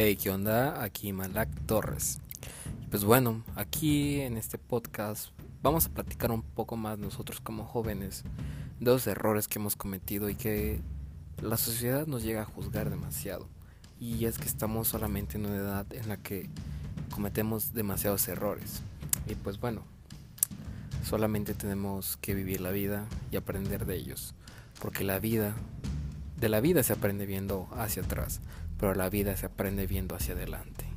Hey, ¿qué onda? Aquí Malak Torres. Pues bueno, aquí en este podcast vamos a platicar un poco más nosotros como jóvenes de los errores que hemos cometido y que la sociedad nos llega a juzgar demasiado. Y es que estamos solamente en una edad en la que cometemos demasiados errores. Y pues bueno, solamente tenemos que vivir la vida y aprender de ellos. Porque la vida, de la vida se aprende viendo hacia atrás, pero la vida se aprende viendo hacia adelante.